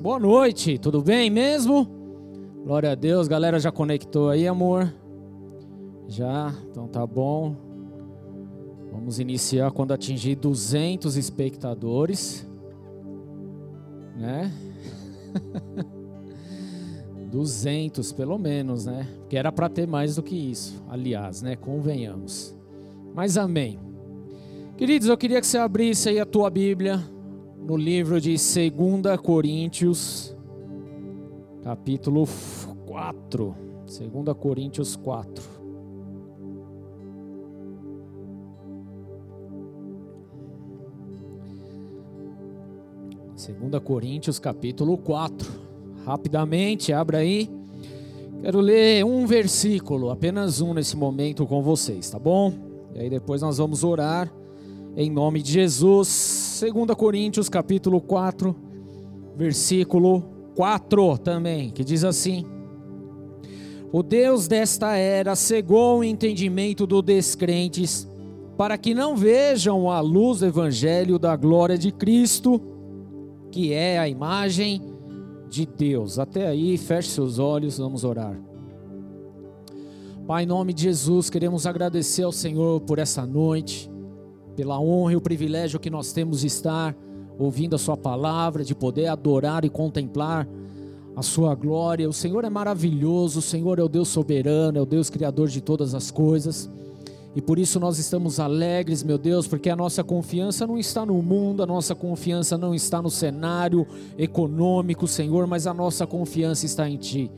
Boa noite, tudo bem mesmo? Glória a Deus, galera já conectou aí, amor? Já, então tá bom. Vamos iniciar quando atingir 200 espectadores, né? 200 pelo menos, né? Que era para ter mais do que isso, aliás, né? Convenhamos. Mas amém. Queridos, eu queria que você abrisse aí a tua Bíblia no livro de 2 Coríntios, capítulo 4. 2 Coríntios 4. Segunda Coríntios capítulo 4. Rapidamente, abra aí. Quero ler um versículo, apenas um nesse momento com vocês, tá bom? E aí depois nós vamos orar em nome de Jesus. 2 Coríntios capítulo 4, versículo 4 também, que diz assim: O Deus desta era cegou o entendimento dos descrentes, para que não vejam a luz do evangelho da glória de Cristo, que é a imagem de Deus. Até aí, feche seus olhos, vamos orar. Pai, em nome de Jesus, queremos agradecer ao Senhor por essa noite pela honra e o privilégio que nós temos de estar ouvindo a Sua palavra, de poder adorar e contemplar a Sua glória. O Senhor é maravilhoso, o Senhor é o Deus soberano, é o Deus criador de todas as coisas. E por isso nós estamos alegres, meu Deus, porque a nossa confiança não está no mundo, a nossa confiança não está no cenário econômico, Senhor, mas a nossa confiança está em Ti.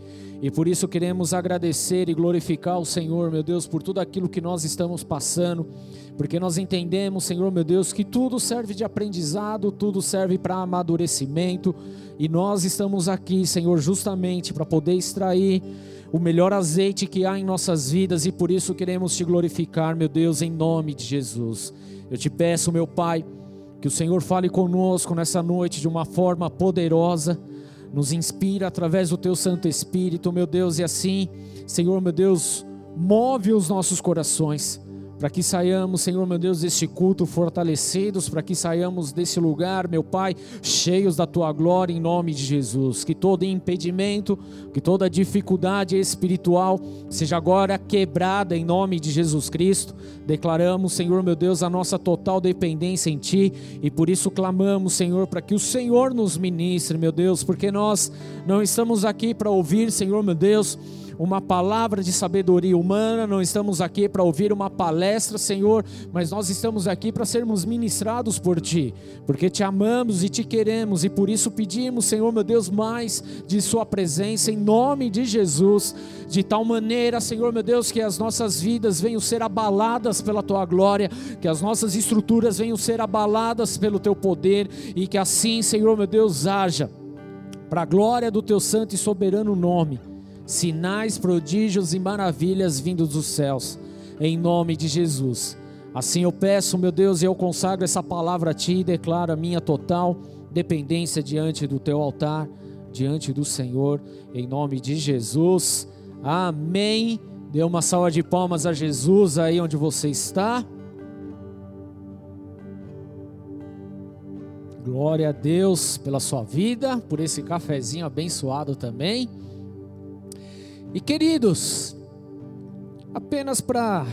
E por isso queremos agradecer e glorificar o Senhor, meu Deus, por tudo aquilo que nós estamos passando porque nós entendemos, Senhor meu Deus, que tudo serve de aprendizado, tudo serve para amadurecimento, e nós estamos aqui, Senhor, justamente para poder extrair o melhor azeite que há em nossas vidas, e por isso queremos te glorificar, meu Deus, em nome de Jesus. Eu te peço, meu Pai, que o Senhor fale conosco nessa noite de uma forma poderosa, nos inspira através do teu Santo Espírito, meu Deus, e assim, Senhor meu Deus, move os nossos corações para que saiamos, Senhor meu Deus, deste culto fortalecidos, para que saiamos desse lugar, meu Pai, cheios da tua glória em nome de Jesus. Que todo impedimento, que toda dificuldade espiritual seja agora quebrada em nome de Jesus Cristo. Declaramos, Senhor meu Deus, a nossa total dependência em Ti e por isso clamamos, Senhor, para que o Senhor nos ministre, meu Deus, porque nós não estamos aqui para ouvir, Senhor meu Deus, uma palavra de sabedoria humana, não estamos aqui para ouvir uma palestra, Senhor, mas nós estamos aqui para sermos ministrados por Ti, porque Te amamos e Te queremos e por isso pedimos, Senhor meu Deus, mais de Sua presença em nome de Jesus, de tal maneira, Senhor meu Deus, que as nossas vidas venham ser abaladas pela Tua glória, que as nossas estruturas venham ser abaladas pelo Teu poder e que assim, Senhor meu Deus, haja para a glória do Teu santo e soberano nome sinais, prodígios e maravilhas vindos dos céus, em nome de Jesus. Assim eu peço, meu Deus, e eu consagro essa palavra a Ti e declaro a minha total dependência diante do Teu altar, diante do Senhor, em nome de Jesus. Amém. Dê uma salva de palmas a Jesus aí onde você está. Glória a Deus pela sua vida, por esse cafezinho abençoado também. E queridos, apenas para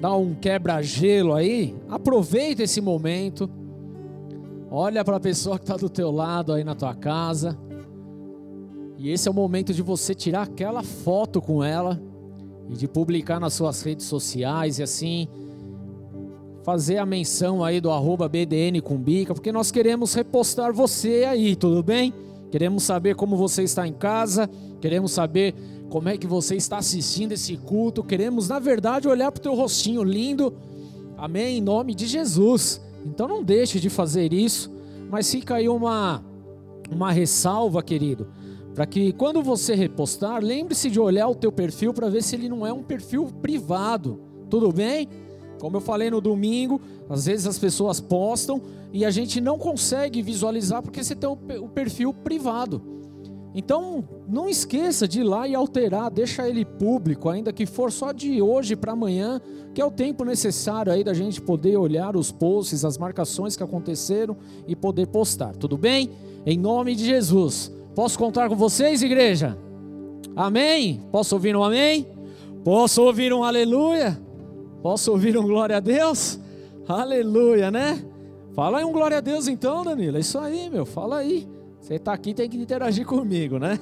dar um quebra-gelo aí, aproveita esse momento. Olha para a pessoa que está do teu lado aí na tua casa. E esse é o momento de você tirar aquela foto com ela e de publicar nas suas redes sociais e assim fazer a menção aí do arroba BDN Cumbica, porque nós queremos repostar você aí, tudo bem? Queremos saber como você está em casa, queremos saber como é que você está assistindo esse culto. Queremos, na verdade, olhar para o teu rostinho lindo. Amém? Em nome de Jesus. Então não deixe de fazer isso. Mas fica aí uma, uma ressalva, querido. Para que quando você repostar, lembre-se de olhar o teu perfil para ver se ele não é um perfil privado. Tudo bem? Como eu falei no domingo, às vezes as pessoas postam e a gente não consegue visualizar porque você tem o perfil privado. Então, não esqueça de ir lá e alterar, deixa ele público, ainda que for só de hoje para amanhã, que é o tempo necessário aí da gente poder olhar os posts, as marcações que aconteceram e poder postar. Tudo bem? Em nome de Jesus. Posso contar com vocês, igreja? Amém? Posso ouvir um amém? Posso ouvir um aleluia? Posso ouvir um glória a Deus? Aleluia, né? Fala aí um glória a Deus então, Danilo. É isso aí, meu. Fala aí. Você está aqui, tem que interagir comigo, né?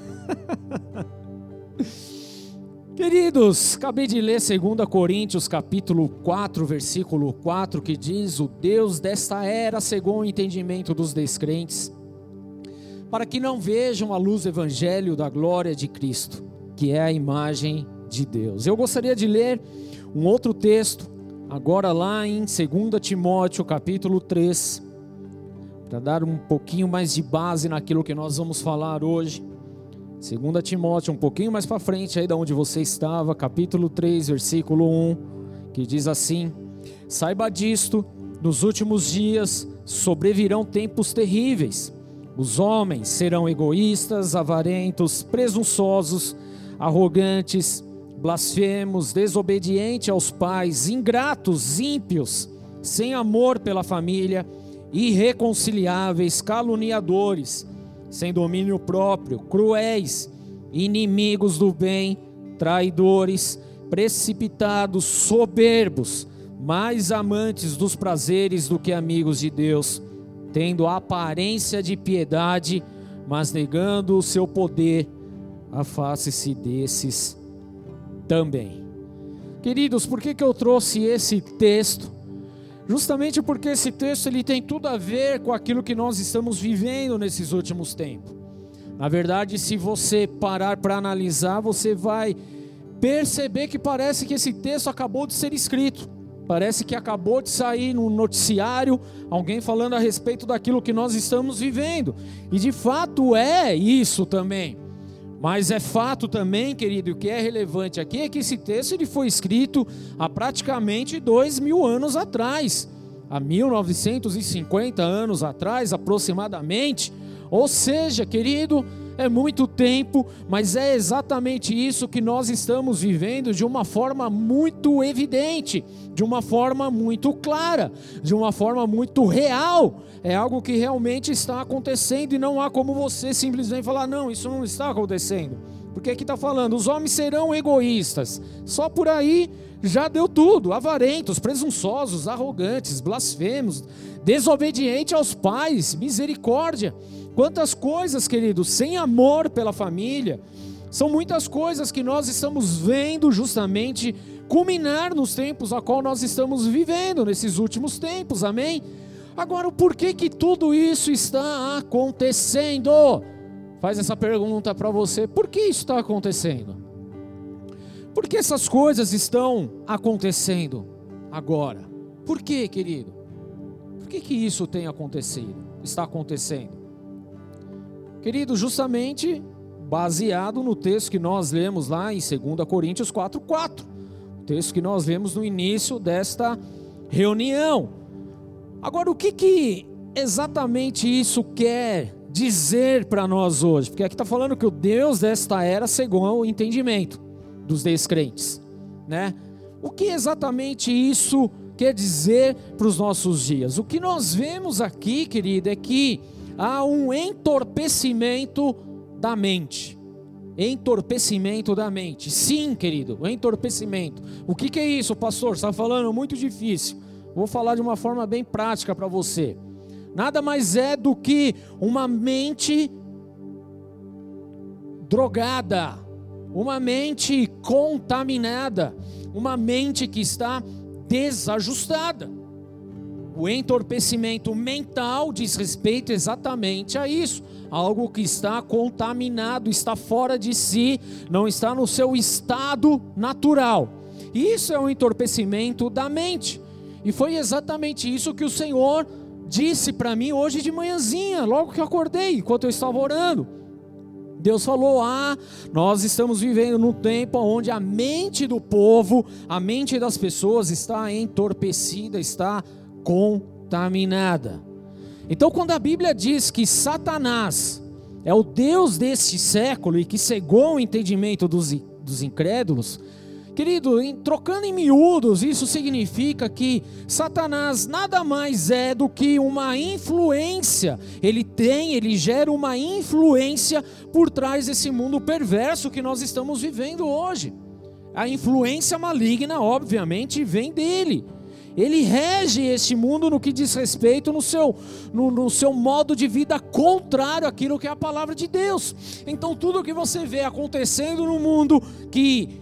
Queridos, acabei de ler 2 Coríntios capítulo 4, versículo 4, que diz: O Deus desta era cegou o entendimento dos descrentes para que não vejam a luz do evangelho da glória de Cristo, que é a imagem de Deus. Eu gostaria de ler um outro texto, agora lá em 2 Timóteo, capítulo 3, para dar um pouquinho mais de base naquilo que nós vamos falar hoje. 2 Timóteo, um pouquinho mais para frente aí da onde você estava, capítulo 3, versículo 1, que diz assim: Saiba disto, nos últimos dias sobrevirão tempos terríveis os homens serão egoístas, avarentos, presunçosos, arrogantes, blasfemos, desobedientes aos pais, ingratos, ímpios, sem amor pela família, irreconciliáveis, caluniadores, sem domínio próprio, cruéis, inimigos do bem, traidores, precipitados, soberbos, mais amantes dos prazeres do que amigos de Deus tendo aparência de piedade, mas negando o seu poder, afaste-se desses também. Queridos, por que, que eu trouxe esse texto? Justamente porque esse texto ele tem tudo a ver com aquilo que nós estamos vivendo nesses últimos tempos. Na verdade, se você parar para analisar, você vai perceber que parece que esse texto acabou de ser escrito. Parece que acabou de sair no noticiário alguém falando a respeito daquilo que nós estamos vivendo. E de fato é isso também. Mas é fato também, querido, o que é relevante aqui é que esse texto ele foi escrito há praticamente dois mil anos atrás, há 1950 anos atrás aproximadamente. Ou seja, querido, é muito tempo, mas é exatamente isso que nós estamos vivendo de uma forma muito evidente, de uma forma muito clara, de uma forma muito real. É algo que realmente está acontecendo e não há como você simplesmente falar, não, isso não está acontecendo. Porque aqui está falando, os homens serão egoístas. Só por aí já deu tudo: avarentos, presunçosos, arrogantes, blasfemos, desobedientes aos pais, misericórdia. Quantas coisas, queridos, sem amor pela família. São muitas coisas que nós estamos vendo justamente culminar nos tempos a qual nós estamos vivendo nesses últimos tempos. Amém? Agora, o porquê que tudo isso está acontecendo? Faz essa pergunta para você. Por que isso está acontecendo? Por que essas coisas estão acontecendo agora? Por que, querido? Por que, que isso tem acontecido? Está acontecendo? Querido, justamente baseado no texto que nós lemos lá em 2 Coríntios 4:4. O texto que nós lemos no início desta reunião. Agora, o que que exatamente isso quer dizer para nós hoje? Porque aqui está falando que o Deus desta era cegou o entendimento dos descrentes, né? O que exatamente isso quer dizer para os nossos dias? O que nós vemos aqui, querido, é que há um entorpecimento da mente. Entorpecimento da mente. Sim, querido, entorpecimento. O que, que é isso, pastor? Você está falando muito difícil. Vou falar de uma forma bem prática para você. Nada mais é do que uma mente drogada, uma mente contaminada, uma mente que está desajustada. O entorpecimento mental diz respeito exatamente a isso. Algo que está contaminado, está fora de si, não está no seu estado natural. Isso é o entorpecimento da mente. E foi exatamente isso que o Senhor disse para mim hoje de manhãzinha, logo que eu acordei, enquanto eu estava orando. Deus falou: Ah, nós estamos vivendo num tempo onde a mente do povo, a mente das pessoas está entorpecida, está contaminada. Então, quando a Bíblia diz que Satanás é o Deus deste século e que cegou o entendimento dos, dos incrédulos, Querido, em, trocando em miúdos, isso significa que Satanás nada mais é do que uma influência. Ele tem, ele gera uma influência por trás desse mundo perverso que nós estamos vivendo hoje. A influência maligna, obviamente, vem dele. Ele rege este mundo no que diz respeito no seu, no, no, seu modo de vida contrário àquilo que é a palavra de Deus. Então, tudo que você vê acontecendo no mundo que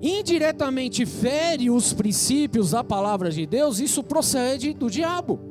indiretamente fere os princípios da palavra de Deus, isso procede do diabo.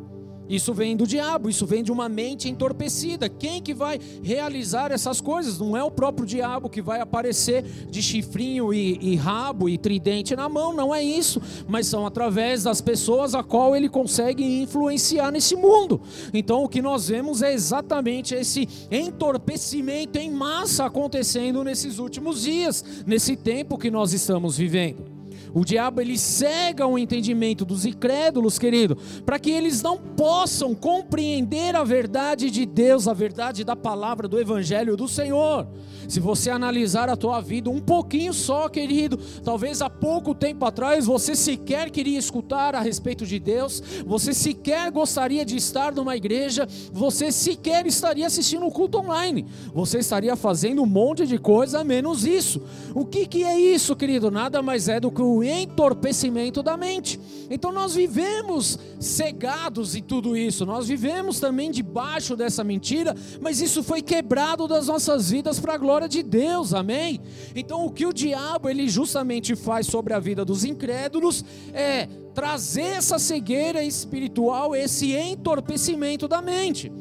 Isso vem do diabo, isso vem de uma mente entorpecida. Quem que vai realizar essas coisas? Não é o próprio diabo que vai aparecer de chifrinho e, e, rabo e tridente na mão, não é isso. Mas são através das pessoas a qual ele consegue influenciar nesse mundo. Então o que nós vemos é exatamente esse entorpecimento em massa acontecendo nesses últimos dias, nesse tempo que nós estamos vivendo. O diabo ele cega o entendimento dos incrédulos, querido, para que eles não possam compreender a verdade de Deus, a verdade da palavra do evangelho do Senhor. Se você analisar a tua vida um pouquinho só, querido, talvez há pouco tempo atrás você sequer queria escutar a respeito de Deus, você sequer gostaria de estar numa igreja, você sequer estaria assistindo o um culto online, você estaria fazendo um monte de coisa menos isso. O que, que é isso, querido? Nada mais é do que o entorpecimento da mente. Então nós vivemos cegados em tudo isso, nós vivemos também debaixo dessa mentira, mas isso foi quebrado das nossas vidas para a glória de Deus, amém? Então o que o diabo ele justamente faz sobre a vida dos incrédulos é trazer essa cegueira espiritual, esse entorpecimento da mente.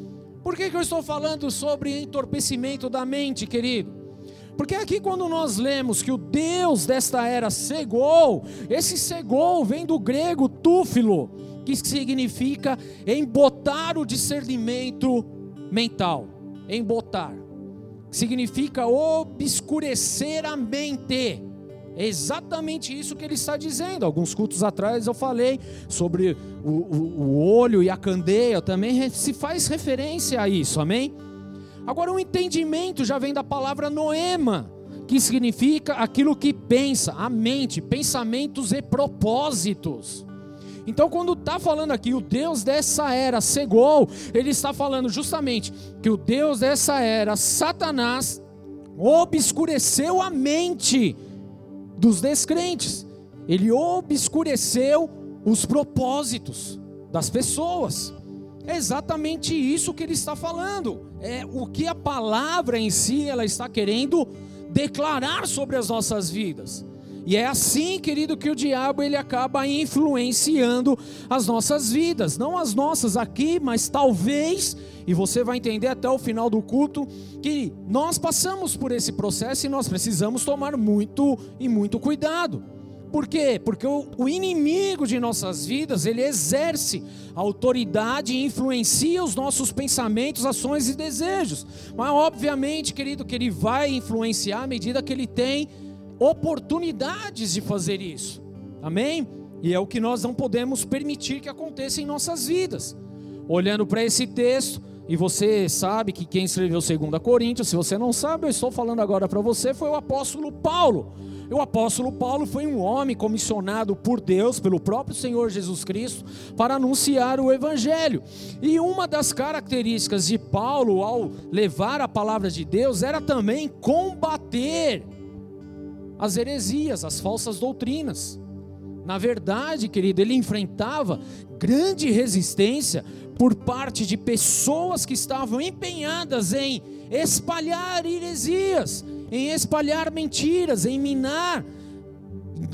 Por que, que eu estou falando sobre entorpecimento da mente, querido? Porque aqui quando nós lemos que o Deus desta era cegou, esse cegou vem do grego túfilo, que significa embotar o discernimento mental, embotar significa obscurecer a mente. É exatamente isso que ele está dizendo. Alguns cultos atrás eu falei sobre o, o, o olho e a candeia, também se faz referência a isso, amém? Agora, o entendimento já vem da palavra noema, que significa aquilo que pensa, a mente, pensamentos e propósitos. Então, quando está falando aqui, o Deus dessa era cegou, ele está falando justamente que o Deus dessa era, Satanás, obscureceu a mente dos descrentes, ele obscureceu os propósitos das pessoas. É exatamente isso que ele está falando. É o que a palavra em si ela está querendo declarar sobre as nossas vidas. E é assim, querido, que o diabo ele acaba influenciando as nossas vidas, não as nossas aqui, mas talvez, e você vai entender até o final do culto, que nós passamos por esse processo e nós precisamos tomar muito e muito cuidado. Por quê? Porque o, inimigo de nossas vidas, ele exerce autoridade e influencia os nossos pensamentos, ações e desejos. Mas obviamente, querido, que ele vai influenciar à medida que ele tem oportunidades de fazer isso. Amém? E é o que nós não podemos permitir que aconteça em nossas vidas. Olhando para esse texto, e você sabe que quem escreveu 2 Coríntios, se você não sabe, eu estou falando agora para você, foi o apóstolo Paulo. O apóstolo Paulo foi um homem comissionado por Deus, pelo próprio Senhor Jesus Cristo, para anunciar o Evangelho. E uma das características de Paulo ao levar a palavra de Deus era também combater as heresias, as falsas doutrinas. Na verdade, querido, ele enfrentava grande resistência por parte de pessoas que estavam empenhadas em espalhar heresias, em espalhar mentiras, em minar,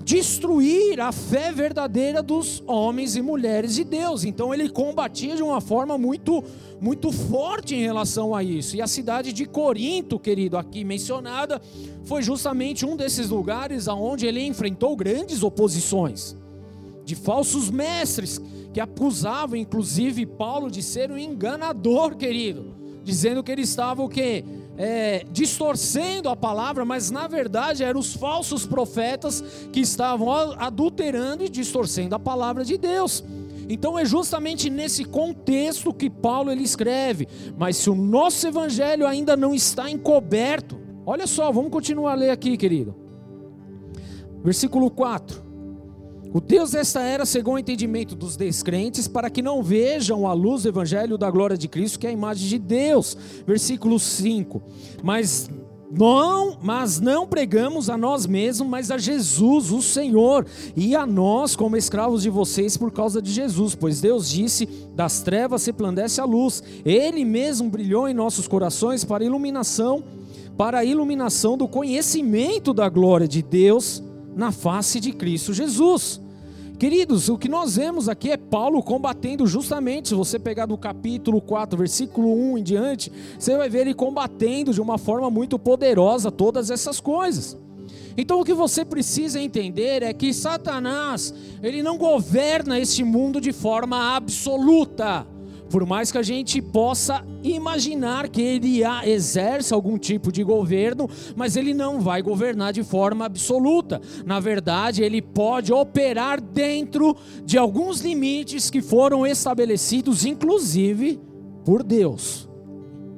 destruir a fé verdadeira dos homens e mulheres de Deus. Então ele combatia de uma forma muito muito forte em relação a isso. E a cidade de Corinto, querido, aqui mencionada, foi justamente um desses lugares aonde ele enfrentou grandes oposições de falsos mestres que acusavam inclusive Paulo de ser um enganador, querido, dizendo que ele estava o que é, distorcendo a palavra, mas na verdade eram os falsos profetas que estavam adulterando e distorcendo a palavra de Deus. Então é justamente nesse contexto que Paulo ele escreve. Mas se o nosso evangelho ainda não está encoberto, olha só, vamos continuar a ler aqui, querido. Versículo 4. O Deus desta era cegou o entendimento dos descrentes para que não vejam a luz do evangelho da glória de Cristo, que é a imagem de Deus. Versículo 5. Mas não, mas não pregamos a nós mesmos, mas a Jesus, o Senhor, e a nós como escravos de vocês por causa de Jesus, pois Deus disse: das trevas se plandece a luz. Ele mesmo brilhou em nossos corações para iluminação, para a iluminação do conhecimento da glória de Deus na face de Cristo Jesus. Queridos, o que nós vemos aqui é Paulo combatendo justamente, se você pegar do capítulo 4, versículo 1 em diante, você vai ver ele combatendo de uma forma muito poderosa todas essas coisas. Então o que você precisa entender é que Satanás, ele não governa este mundo de forma absoluta. Por mais que a gente possa imaginar que ele exerce algum tipo de governo, mas ele não vai governar de forma absoluta. Na verdade, ele pode operar dentro de alguns limites que foram estabelecidos, inclusive por Deus.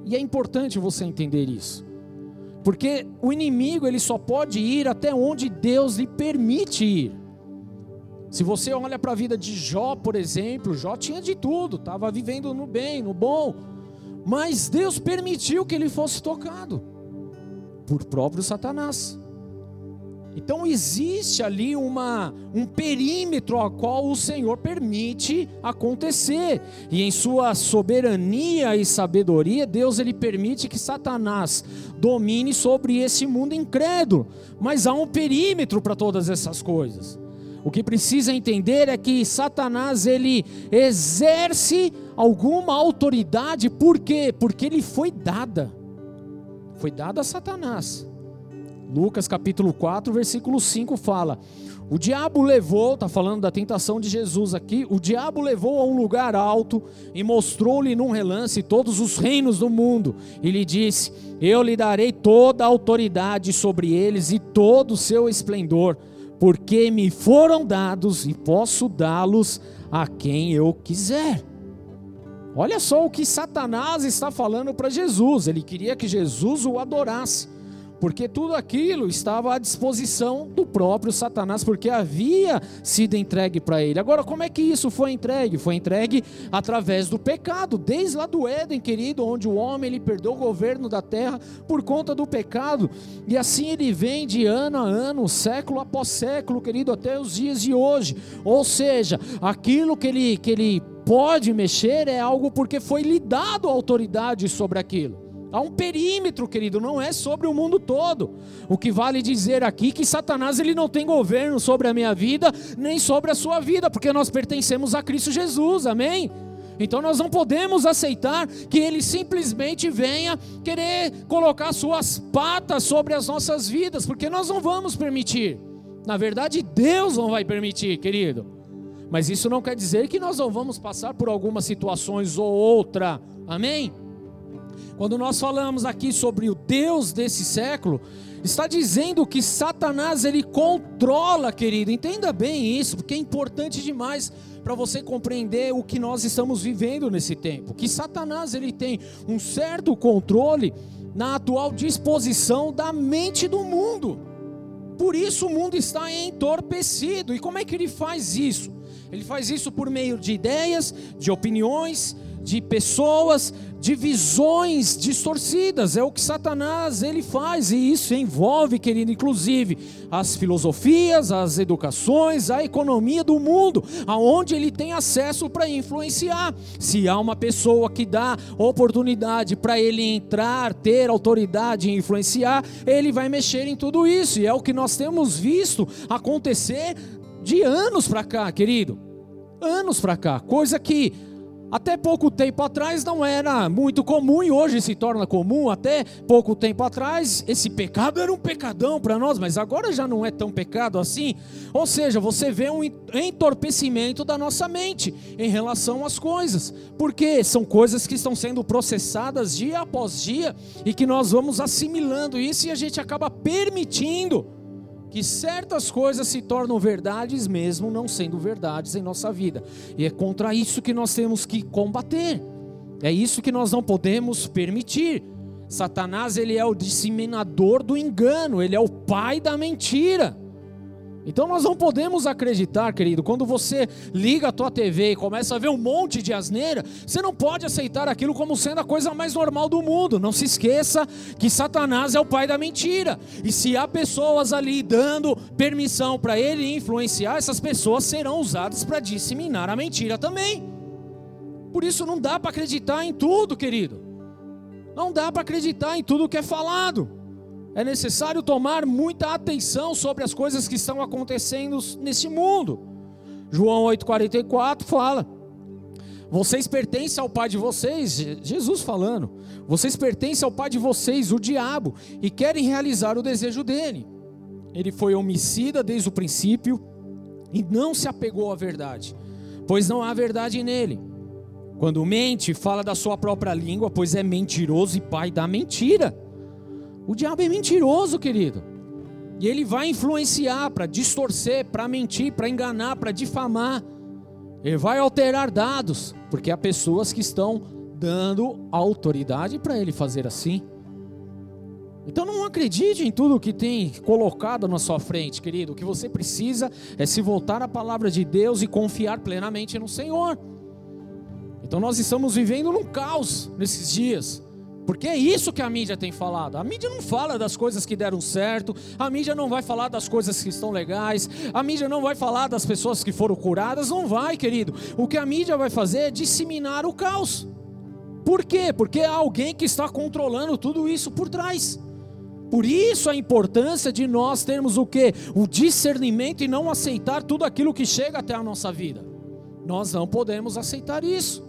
E é importante você entender isso. Porque o inimigo ele só pode ir até onde Deus lhe permite ir. Se você olha para a vida de Jó, por exemplo, Jó tinha de tudo, estava vivendo no bem, no bom, mas Deus permitiu que ele fosse tocado por próprio Satanás. Então existe ali uma, um perímetro ao qual o Senhor permite acontecer. E em sua soberania e sabedoria, Deus ele permite que Satanás domine sobre esse mundo incrédulo. Mas há um perímetro para todas essas coisas. O que precisa entender é que Satanás ele exerce alguma autoridade, por quê? Porque ele foi dada. Foi dada a Satanás. Lucas capítulo 4, versículo 5 fala: O diabo levou, está falando da tentação de Jesus aqui, o diabo levou a um lugar alto e mostrou-lhe num relance todos os reinos do mundo, e lhe disse: Eu lhe darei toda a autoridade sobre eles e todo o seu esplendor porque me foram dados e posso dá-los a quem eu quiser. Olha só o que Satanás está falando para Jesus. Ele queria que Jesus o adorasse porque tudo aquilo estava à disposição do próprio Satanás, porque havia sido entregue para ele. Agora, como é que isso foi entregue? Foi entregue através do pecado, desde lá do Éden, querido, onde o homem ele perdeu o governo da terra por conta do pecado, e assim ele vem de ano a ano, século após século, querido, até os dias de hoje. Ou seja, aquilo que ele, que ele pode mexer é algo porque foi lhe dado autoridade sobre aquilo. Há um perímetro, querido, não é sobre o mundo todo. O que vale dizer aqui que Satanás ele não tem governo sobre a minha vida, nem sobre a sua vida, porque nós pertencemos a Cristo Jesus. Amém? Então nós não podemos aceitar que ele simplesmente venha querer colocar suas patas sobre as nossas vidas, porque nós não vamos permitir. Na verdade, Deus não vai permitir, querido. Mas isso não quer dizer que nós não vamos passar por algumas situações ou outra. Amém? Quando nós falamos aqui sobre o Deus desse século, está dizendo que Satanás ele controla, querido. Entenda bem isso, porque é importante demais para você compreender o que nós estamos vivendo nesse tempo. Que Satanás ele tem um certo controle na atual disposição da mente do mundo. Por isso o mundo está entorpecido. E como é que ele faz isso? Ele faz isso por meio de ideias, de opiniões, de pessoas, de visões distorcidas. É o que Satanás ele faz e isso envolve, querido, inclusive as filosofias, as educações, a economia do mundo, aonde ele tem acesso para influenciar. Se há uma pessoa que dá oportunidade para ele entrar, ter autoridade e influenciar, ele vai mexer em tudo isso. E é o que nós temos visto acontecer de anos para cá, querido. Anos para cá, coisa que até pouco tempo atrás não era muito comum e hoje se torna comum. Até pouco tempo atrás esse pecado era um pecadão para nós, mas agora já não é tão pecado assim. Ou seja, você vê um entorpecimento da nossa mente em relação às coisas, porque são coisas que estão sendo processadas dia após dia e que nós vamos assimilando isso e a gente acaba permitindo que certas coisas se tornam verdades mesmo não sendo verdades em nossa vida. E é contra isso que nós temos que combater. É isso que nós não podemos permitir. Satanás, ele é o disseminador do engano, ele é o pai da mentira. Então nós não podemos acreditar, querido, quando você liga a tua TV e começa a ver um monte de asneira, você não pode aceitar aquilo como sendo a coisa mais normal do mundo. Não se esqueça que Satanás é o pai da mentira. E se há pessoas ali dando permissão para ele influenciar, essas pessoas serão usadas para disseminar a mentira também. Por isso não dá para acreditar em tudo, querido. Não dá para acreditar em tudo que é falado é necessário tomar muita atenção sobre as coisas que estão acontecendo neste mundo. João 8,44 fala: Vocês pertencem ao pai de vocês, Jesus falando, vocês pertencem ao pai de vocês, o diabo, e querem realizar o desejo dele. Ele foi homicida desde o princípio e não se apegou à verdade, pois não há verdade nele. Quando mente, fala da sua própria língua, pois é mentiroso e pai da mentira. O diabo é mentiroso, querido. E ele vai influenciar para distorcer, para mentir, para enganar, para difamar. Ele vai alterar dados, porque há pessoas que estão dando autoridade para ele fazer assim. Então não acredite em tudo que tem colocado na sua frente, querido. O que você precisa é se voltar à palavra de Deus e confiar plenamente no Senhor. Então nós estamos vivendo num caos nesses dias. Porque é isso que a mídia tem falado. A mídia não fala das coisas que deram certo, a mídia não vai falar das coisas que estão legais, a mídia não vai falar das pessoas que foram curadas, não vai, querido. O que a mídia vai fazer é disseminar o caos. Por quê? Porque há alguém que está controlando tudo isso por trás. Por isso a importância de nós termos o que? O discernimento e não aceitar tudo aquilo que chega até a nossa vida. Nós não podemos aceitar isso.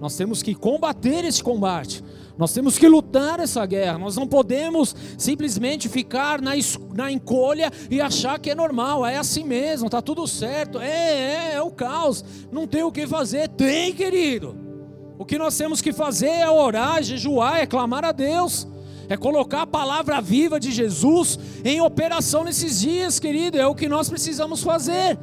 Nós temos que combater esse combate. Nós temos que lutar essa guerra. Nós não podemos simplesmente ficar na, na encolha e achar que é normal, é assim mesmo, está tudo certo. É, é, é o caos. Não tem o que fazer. Tem, querido. O que nós temos que fazer é orar, jejuar, é clamar a Deus. É colocar a palavra viva de Jesus em operação nesses dias, querido. É o que nós precisamos fazer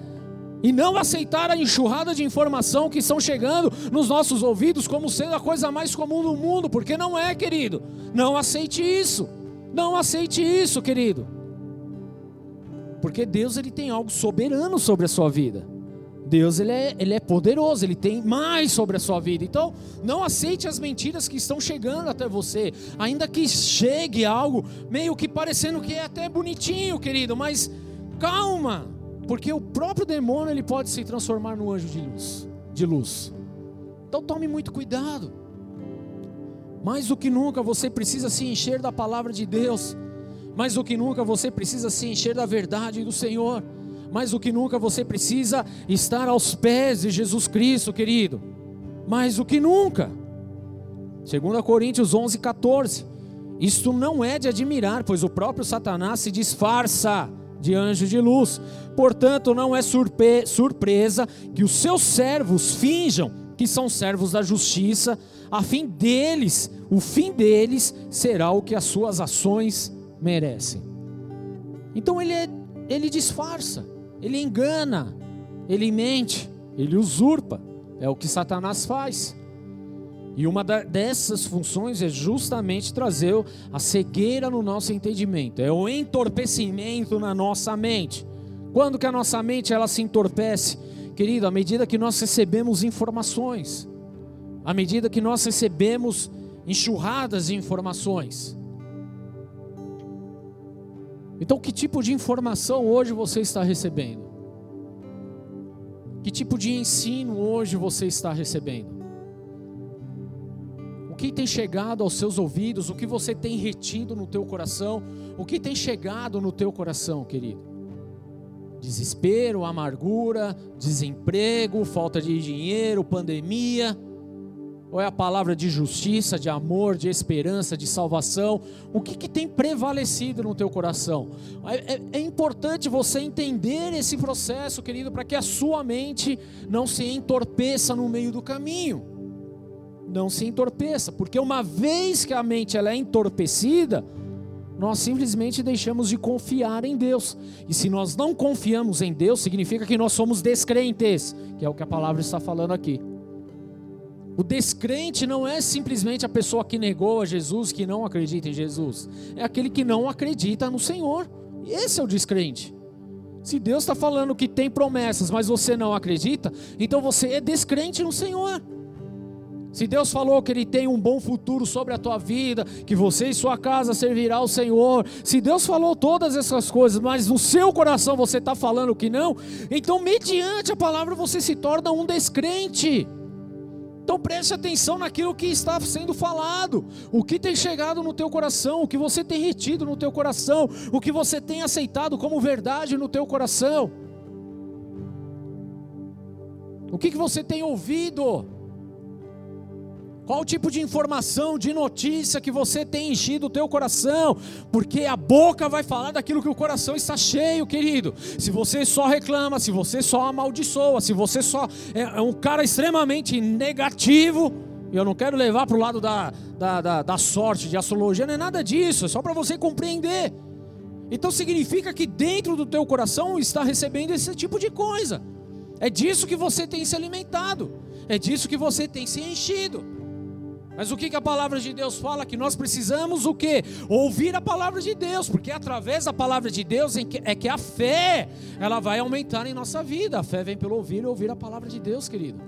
e não aceitar a enxurrada de informação que estão chegando nos nossos ouvidos como sendo a coisa mais comum do mundo, porque não é, querido. Não aceite isso. Não aceite isso, querido. Porque Deus ele tem algo soberano sobre a sua vida. Deus ele é, ele é poderoso, ele tem mais sobre a sua vida. Então, não aceite as mentiras que estão chegando até você, ainda que chegue algo meio que parecendo que é até bonitinho, querido, mas calma. Porque o próprio demônio ele pode se transformar no anjo de luz, de luz. Então tome muito cuidado. Mais do que nunca você precisa se encher da palavra de Deus. Mais do que nunca você precisa se encher da verdade do Senhor. Mais do que nunca você precisa estar aos pés de Jesus Cristo, querido. Mais do que nunca. 2 Coríntios 11, 14. Isto não é de admirar, pois o próprio Satanás se disfarça de anjo de luz. Portanto, não é surpresa que os seus servos finjam que são servos da justiça, a fim deles, o fim deles será o que as suas ações merecem. Então ele, é, ele disfarça, ele engana, ele mente, ele usurpa. É o que Satanás faz. E uma dessas funções é justamente trazer a cegueira no nosso entendimento, é o entorpecimento na nossa mente. Quando que a nossa mente ela se entorpece? Querido, à medida que nós recebemos informações, à medida que nós recebemos enxurradas de informações. Então, que tipo de informação hoje você está recebendo? Que tipo de ensino hoje você está recebendo? O que tem chegado aos seus ouvidos, o que você tem retido no teu coração, o que tem chegado no teu coração, querido? Desespero, amargura, desemprego, falta de dinheiro, pandemia, ou é a palavra de justiça, de amor, de esperança, de salvação? O que, que tem prevalecido no teu coração? É, é, é importante você entender esse processo, querido, para que a sua mente não se entorpeça no meio do caminho não se entorpeça, porque uma vez que a mente ela é entorpecida, nós simplesmente deixamos de confiar em Deus. E se nós não confiamos em Deus, significa que nós somos descrentes, que é o que a palavra está falando aqui. O descrente não é simplesmente a pessoa que negou a Jesus, que não acredita em Jesus. É aquele que não acredita no Senhor. Esse é o descrente. Se Deus está falando que tem promessas, mas você não acredita, então você é descrente no Senhor. Se Deus falou que Ele tem um bom futuro sobre a tua vida, que você e sua casa servirá ao Senhor, se Deus falou todas essas coisas, mas no seu coração você está falando que não, então, mediante a palavra, você se torna um descrente. Então preste atenção naquilo que está sendo falado, o que tem chegado no teu coração, o que você tem retido no teu coração, o que você tem aceitado como verdade no teu coração. O que, que você tem ouvido? Qual o tipo de informação, de notícia que você tem enchido o teu coração? Porque a boca vai falar daquilo que o coração está cheio, querido. Se você só reclama, se você só amaldiçoa, se você só é, é um cara extremamente negativo, e eu não quero levar para o lado da, da, da, da sorte, de astrologia, não é nada disso, é só para você compreender. Então significa que dentro do teu coração está recebendo esse tipo de coisa. É disso que você tem se alimentado. É disso que você tem se enchido. Mas o que, a palavra de Deus fala? Que nós precisamos o quê? Ouvir a palavra de Deus, porque através da palavra de Deus é que a fé ela vai aumentar em nossa vida. A fé vem pelo ouvir e ouvir a palavra de Deus, querido.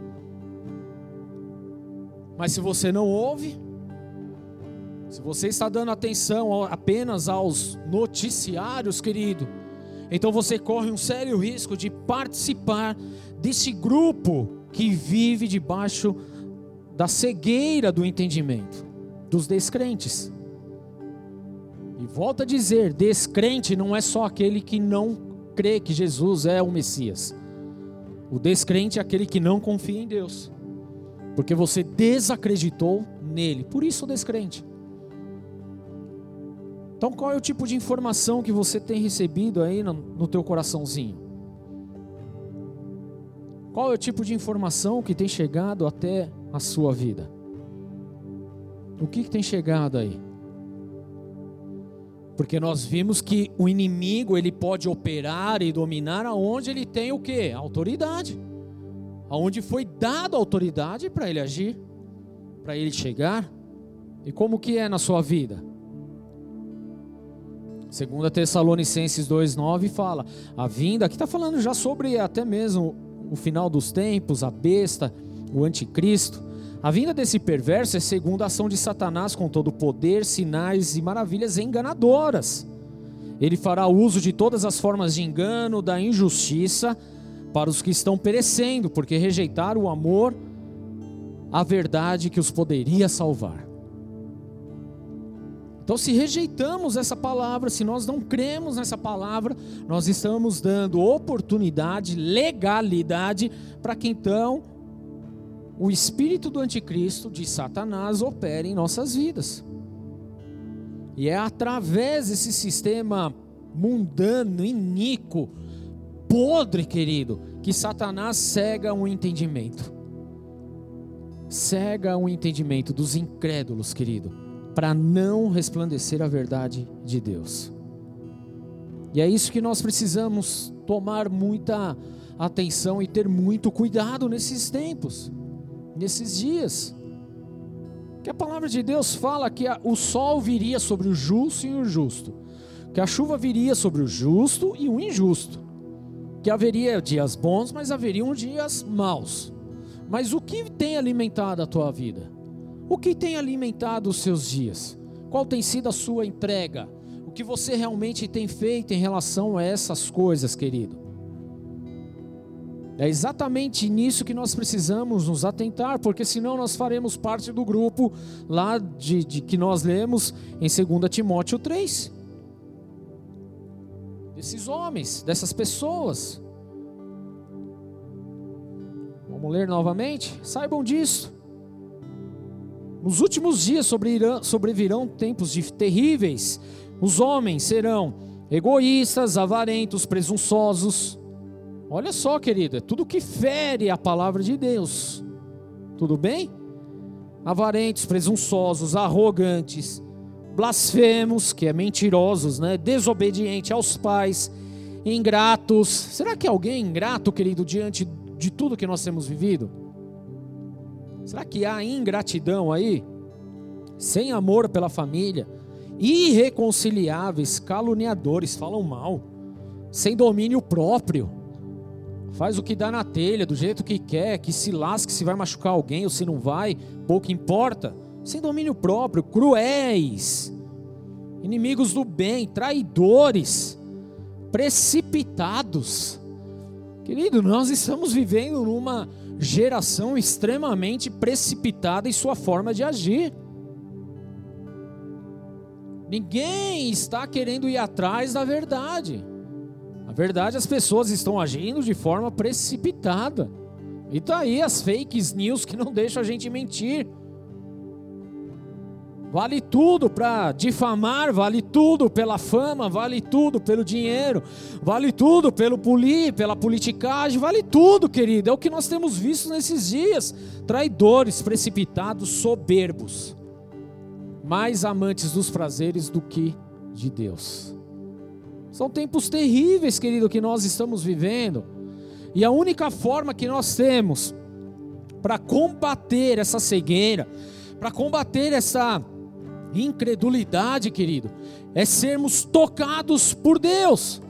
Mas se você não ouve, se você está dando atenção apenas aos noticiários, querido, então você corre um sério risco de participar desse grupo que vive debaixo da cegueira do entendimento dos descrentes. E volta a dizer: descrente não é só aquele que não crê que Jesus é o Messias. O descrente é aquele que não confia em Deus, porque você desacreditou nele, por isso o descrente. Então, qual é o tipo de informação que você tem recebido aí no, no teu coraçãozinho? Qual é o tipo de informação que tem chegado até a sua vida? O que, que tem chegado aí? Porque nós vimos que o inimigo ele pode operar e dominar aonde ele tem o que? Autoridade. Aonde foi dada autoridade para ele agir, para ele chegar. E como que é na sua vida? Segunda Tessalonicenses 2:9 fala: a vinda, aqui está falando já sobre até mesmo o final dos tempos, a besta, o anticristo. A vinda desse perverso é segundo a ação de Satanás com todo poder, sinais e maravilhas enganadoras. Ele fará uso de todas as formas de engano, da injustiça para os que estão perecendo, porque rejeitaram o amor, a verdade que os poderia salvar. Então, se rejeitamos essa palavra, se nós não cremos nessa palavra, nós estamos dando oportunidade, legalidade para que então o espírito do anticristo, de Satanás, opere em nossas vidas. E é através desse sistema mundano, iníquo, podre, querido, que Satanás cega o um entendimento. Cega o um entendimento dos incrédulos, querido, para não resplandecer a verdade de Deus. E é isso que nós precisamos tomar muita atenção e ter muito cuidado nesses tempos nesses dias. Que a palavra de Deus fala que o sol viria sobre o justo e o injusto, que a chuva viria sobre o justo e o injusto, que haveria dias bons, mas haveriam dias maus. Mas o que tem alimentado a tua vida? O que tem alimentado os seus dias? Qual tem sido a sua entrega? O que você realmente tem feito em relação a essas coisas, querido? É exatamente nisso que nós precisamos nos atentar, porque senão nós faremos parte do grupo lá de, de que nós lemos em 2 Timóteo 3. Desses homens, dessas pessoas. Vamos ler novamente? Saibam disso. Nos últimos dias sobrevirão tempos terríveis. Os homens serão egoístas, avarentos, presunçosos Olha só, querida, é tudo que fere a palavra de Deus. Tudo bem? Avarentes, presunçosos, arrogantes, blasfemos, que é mentirosos, né? Desobediente aos pais, ingratos. Será que alguém é ingrato, querido, diante de tudo que nós temos vivido? Será que há ingratidão aí? Sem amor pela família, irreconciliáveis, caluniadores, falam mal sem domínio próprio. Faz o que dá na telha, do jeito que quer, que se lasque se vai machucar alguém ou se não vai, pouco importa. Sem domínio próprio, cruéis, inimigos do bem, traidores, precipitados. Querido, nós estamos vivendo numa geração extremamente precipitada em sua forma de agir. Ninguém está querendo ir atrás da verdade. Verdade, as pessoas estão agindo de forma precipitada. E tá aí as fake news que não deixam a gente mentir. Vale tudo para difamar, vale tudo pela fama, vale tudo pelo dinheiro, vale tudo pelo poli, pela politicagem, vale tudo, querido. É o que nós temos visto nesses dias. Traidores, precipitados, soberbos mais amantes dos prazeres do que de Deus. São tempos terríveis, querido, que nós estamos vivendo. E a única forma que nós temos para combater essa cegueira, para combater essa incredulidade, querido, é sermos tocados por Deus.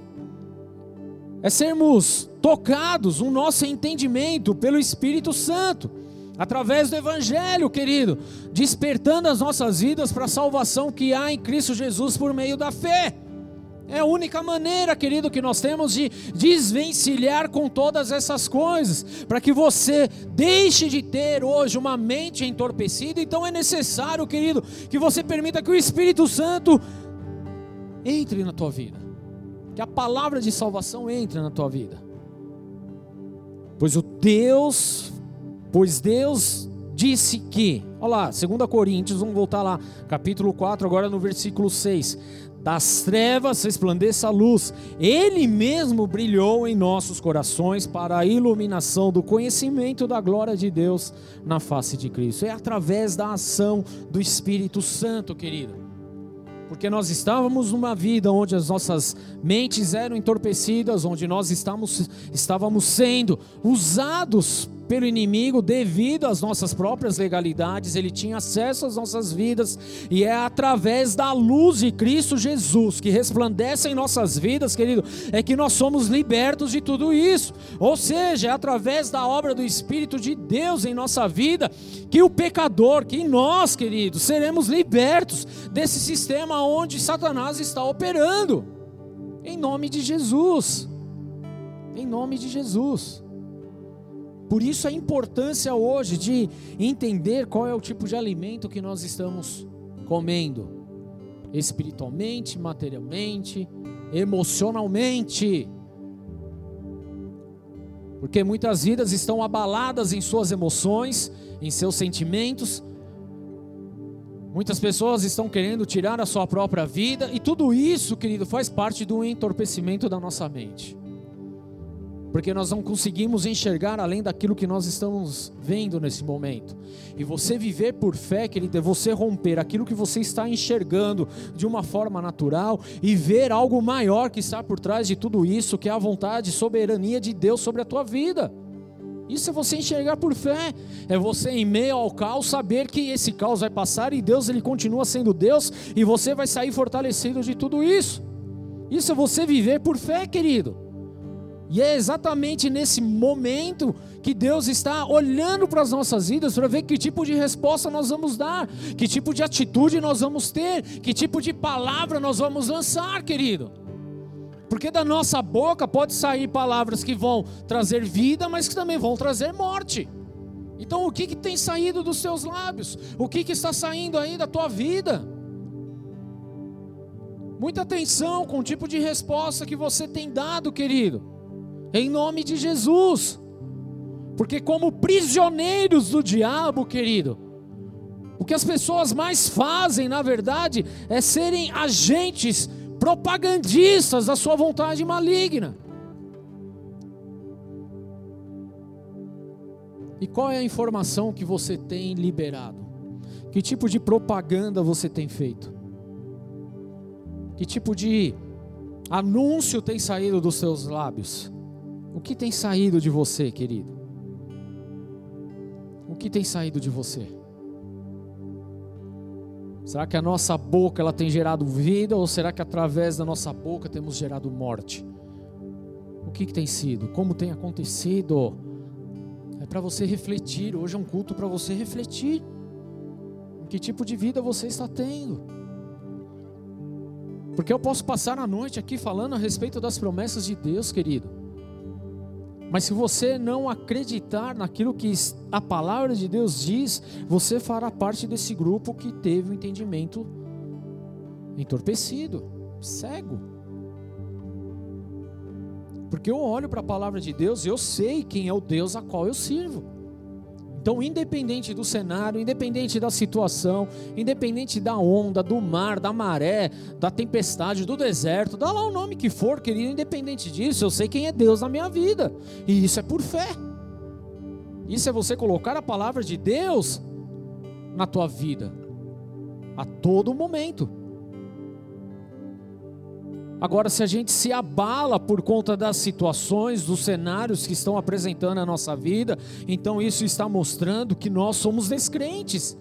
É sermos tocados o nosso entendimento pelo Espírito Santo através do Evangelho, querido, despertando as nossas vidas para a salvação que há em Cristo Jesus por meio da fé. É a única maneira, querido, que nós temos de desvencilhar com todas essas coisas, para que você deixe de ter hoje uma mente entorpecida. Então é necessário, querido, que você permita que o Espírito Santo entre na tua vida, que a palavra de salvação entre na tua vida, pois o Deus Pois Deus disse que, olha lá, 2 Coríntios, vamos voltar lá, capítulo 4, agora no versículo 6. Das trevas resplandeça a luz, Ele mesmo brilhou em nossos corações para a iluminação do conhecimento da glória de Deus na face de Cristo. É através da ação do Espírito Santo, querido. Porque nós estávamos numa vida onde as nossas mentes eram entorpecidas, onde nós estávamos, estávamos sendo usados pelo inimigo devido às nossas próprias legalidades, ele tinha acesso às nossas vidas, e é através da luz de Cristo Jesus que resplandece em nossas vidas, querido, é que nós somos libertos de tudo isso. Ou seja, é através da obra do Espírito de Deus em nossa vida que o pecador, que nós, queridos, seremos libertos desse sistema onde Satanás está operando. Em nome de Jesus. Em nome de Jesus. Por isso a importância hoje de entender qual é o tipo de alimento que nós estamos comendo, espiritualmente, materialmente, emocionalmente. Porque muitas vidas estão abaladas em suas emoções, em seus sentimentos. Muitas pessoas estão querendo tirar a sua própria vida, e tudo isso, querido, faz parte do entorpecimento da nossa mente porque nós não conseguimos enxergar além daquilo que nós estamos vendo nesse momento. E você viver por fé, querido, é você romper aquilo que você está enxergando de uma forma natural e ver algo maior que está por trás de tudo isso, que é a vontade e soberania de Deus sobre a tua vida. Isso é você enxergar por fé, é você em meio ao caos saber que esse caos vai passar e Deus ele continua sendo Deus e você vai sair fortalecido de tudo isso. Isso é você viver por fé, querido. E é exatamente nesse momento que Deus está olhando para as nossas vidas para ver que tipo de resposta nós vamos dar, que tipo de atitude nós vamos ter, que tipo de palavra nós vamos lançar, querido. Porque da nossa boca pode sair palavras que vão trazer vida, mas que também vão trazer morte. Então o que, que tem saído dos seus lábios? O que, que está saindo aí da tua vida? Muita atenção com o tipo de resposta que você tem dado, querido em nome de Jesus. Porque, como prisioneiros do diabo, querido, o que as pessoas mais fazem, na verdade, é serem agentes propagandistas da sua vontade maligna. E qual é a informação que você tem liberado? Que tipo de propaganda você tem feito? Que tipo de anúncio tem saído dos seus lábios? O que tem saído de você, querido? O que tem saído de você? Será que a nossa boca ela tem gerado vida ou será que através da nossa boca temos gerado morte? que, que tem sido? Como tem acontecido? É para você refletir. Hoje é um culto para você refletir. Que tipo de vida você está tendo? Porque eu posso passar a noite aqui falando a respeito das promessas de Deus, querido. Mas se você não acreditar naquilo que a palavra de Deus diz, você fará parte desse grupo que teve o entendimento entorpecido, cego. Porque eu olho para a palavra de Deus e eu sei quem é o Deus a qual eu sirvo. Então, independente do cenário, independente da situação, independente da onda, do mar, da maré, da tempestade, do deserto, dá lá o nome que for, querido, independente disso, eu sei quem é Deus na minha vida. E isso é por fé. Isso é você colocar a palavra de Deus na tua vida a todo momento. Agora, se a gente se abala por conta das situações, dos cenários que estão apresentando a nossa vida, então isso está mostrando que nós somos descrentes.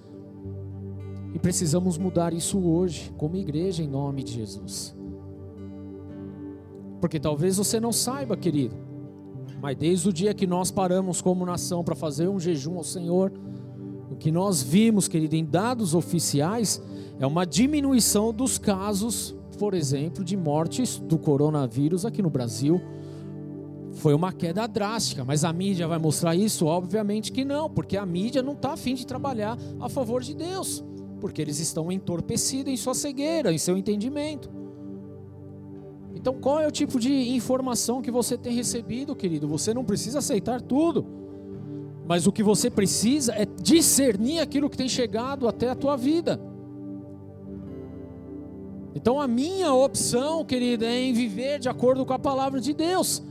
E precisamos mudar isso hoje, como igreja, em nome de Jesus. Porque talvez você não saiba, querido, mas desde o dia que nós paramos como nação para fazer um jejum ao Senhor, o que nós vimos, querido, em dados oficiais, é uma diminuição dos casos por exemplo, de mortes do coronavírus aqui no Brasil. Foi uma queda drástica, mas a mídia vai mostrar isso? Obviamente que não, porque a mídia não está afim de trabalhar a favor de Deus, porque eles estão entorpecidos em sua cegueira, em seu entendimento. Então, qual é o tipo de informação que você tem recebido, querido? Você não precisa aceitar tudo, mas o que você precisa é discernir aquilo que tem chegado até a tua vida. Então a minha opção, querida, é em viver de acordo com a palavra de Deus.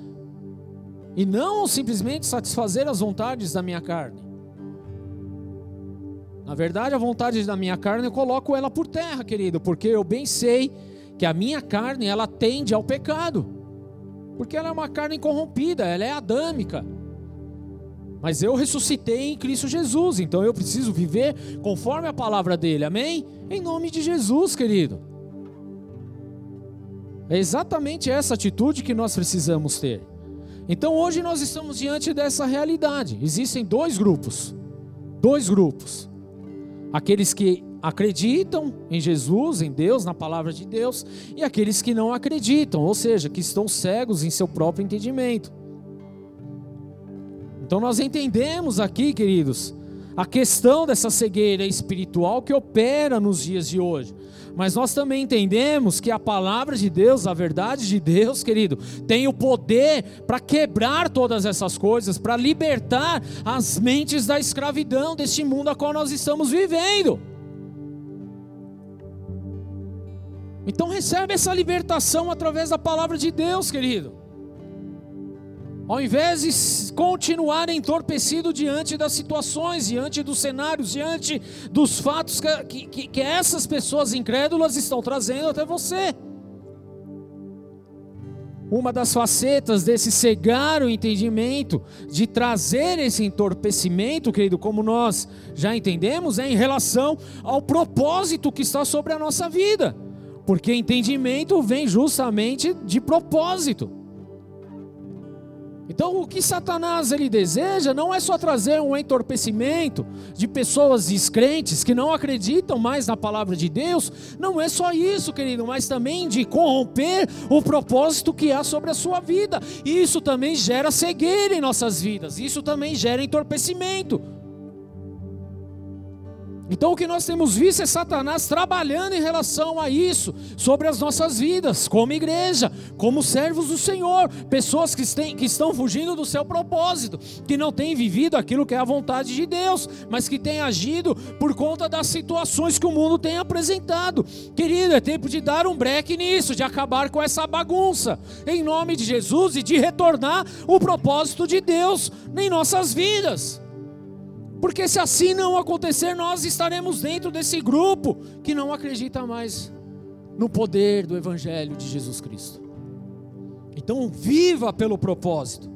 E não simplesmente satisfazer as vontades da minha carne. Na verdade, a vontade da minha carne eu coloco ela por terra, querido, porque eu bem sei que a minha carne ela tende ao pecado. Porque ela é uma carne corrompida, ela é adâmica. Mas eu ressuscitei em Cristo Jesus, então eu preciso viver conforme a palavra dele. Amém? Em nome de Jesus, querido. É exatamente essa atitude que nós precisamos ter. Então hoje nós estamos diante dessa realidade. Existem dois grupos. Dois grupos. Aqueles que acreditam em Jesus, em Deus, na palavra de Deus, e aqueles que não acreditam, ou seja, que estão cegos em seu próprio entendimento. Então nós entendemos aqui, queridos, a questão dessa cegueira espiritual que opera nos dias de hoje. Mas nós também entendemos que a palavra de Deus, a verdade de Deus, querido, tem o poder para quebrar todas essas coisas, para libertar as mentes da escravidão deste mundo a qual nós estamos vivendo. Então recebe essa libertação através da palavra de Deus, querido. Ao invés de continuar entorpecido diante das situações, diante dos cenários, diante dos fatos que, que, que essas pessoas incrédulas estão trazendo até você. Uma das facetas desse cegar o entendimento, de trazer esse entorpecimento, querido, como nós já entendemos, é em relação ao propósito que está sobre a nossa vida. Porque entendimento vem justamente de propósito. Então, o que Satanás ele deseja não é só trazer um entorpecimento de pessoas descrentes que não acreditam mais na palavra de Deus, não é só isso, querido, mas também de corromper o propósito que há sobre a sua vida. Isso também gera cegueira em nossas vidas, isso também gera entorpecimento. Então o que nós temos visto é Satanás trabalhando em relação a isso, sobre as nossas vidas, como igreja, como servos do Senhor, pessoas que, que estão fugindo do seu propósito, que não têm vivido aquilo que é a vontade de Deus, mas que têm agido por conta das situações que o mundo tem apresentado. Querido, é tempo de dar um break nisso, de acabar com essa bagunça, em nome de Jesus e de retornar o propósito de Deus em nossas vidas. Porque se assim não acontecer, nós estaremos dentro desse grupo que não acredita mais no poder do Evangelho de Jesus Cristo. Então, viva pelo propósito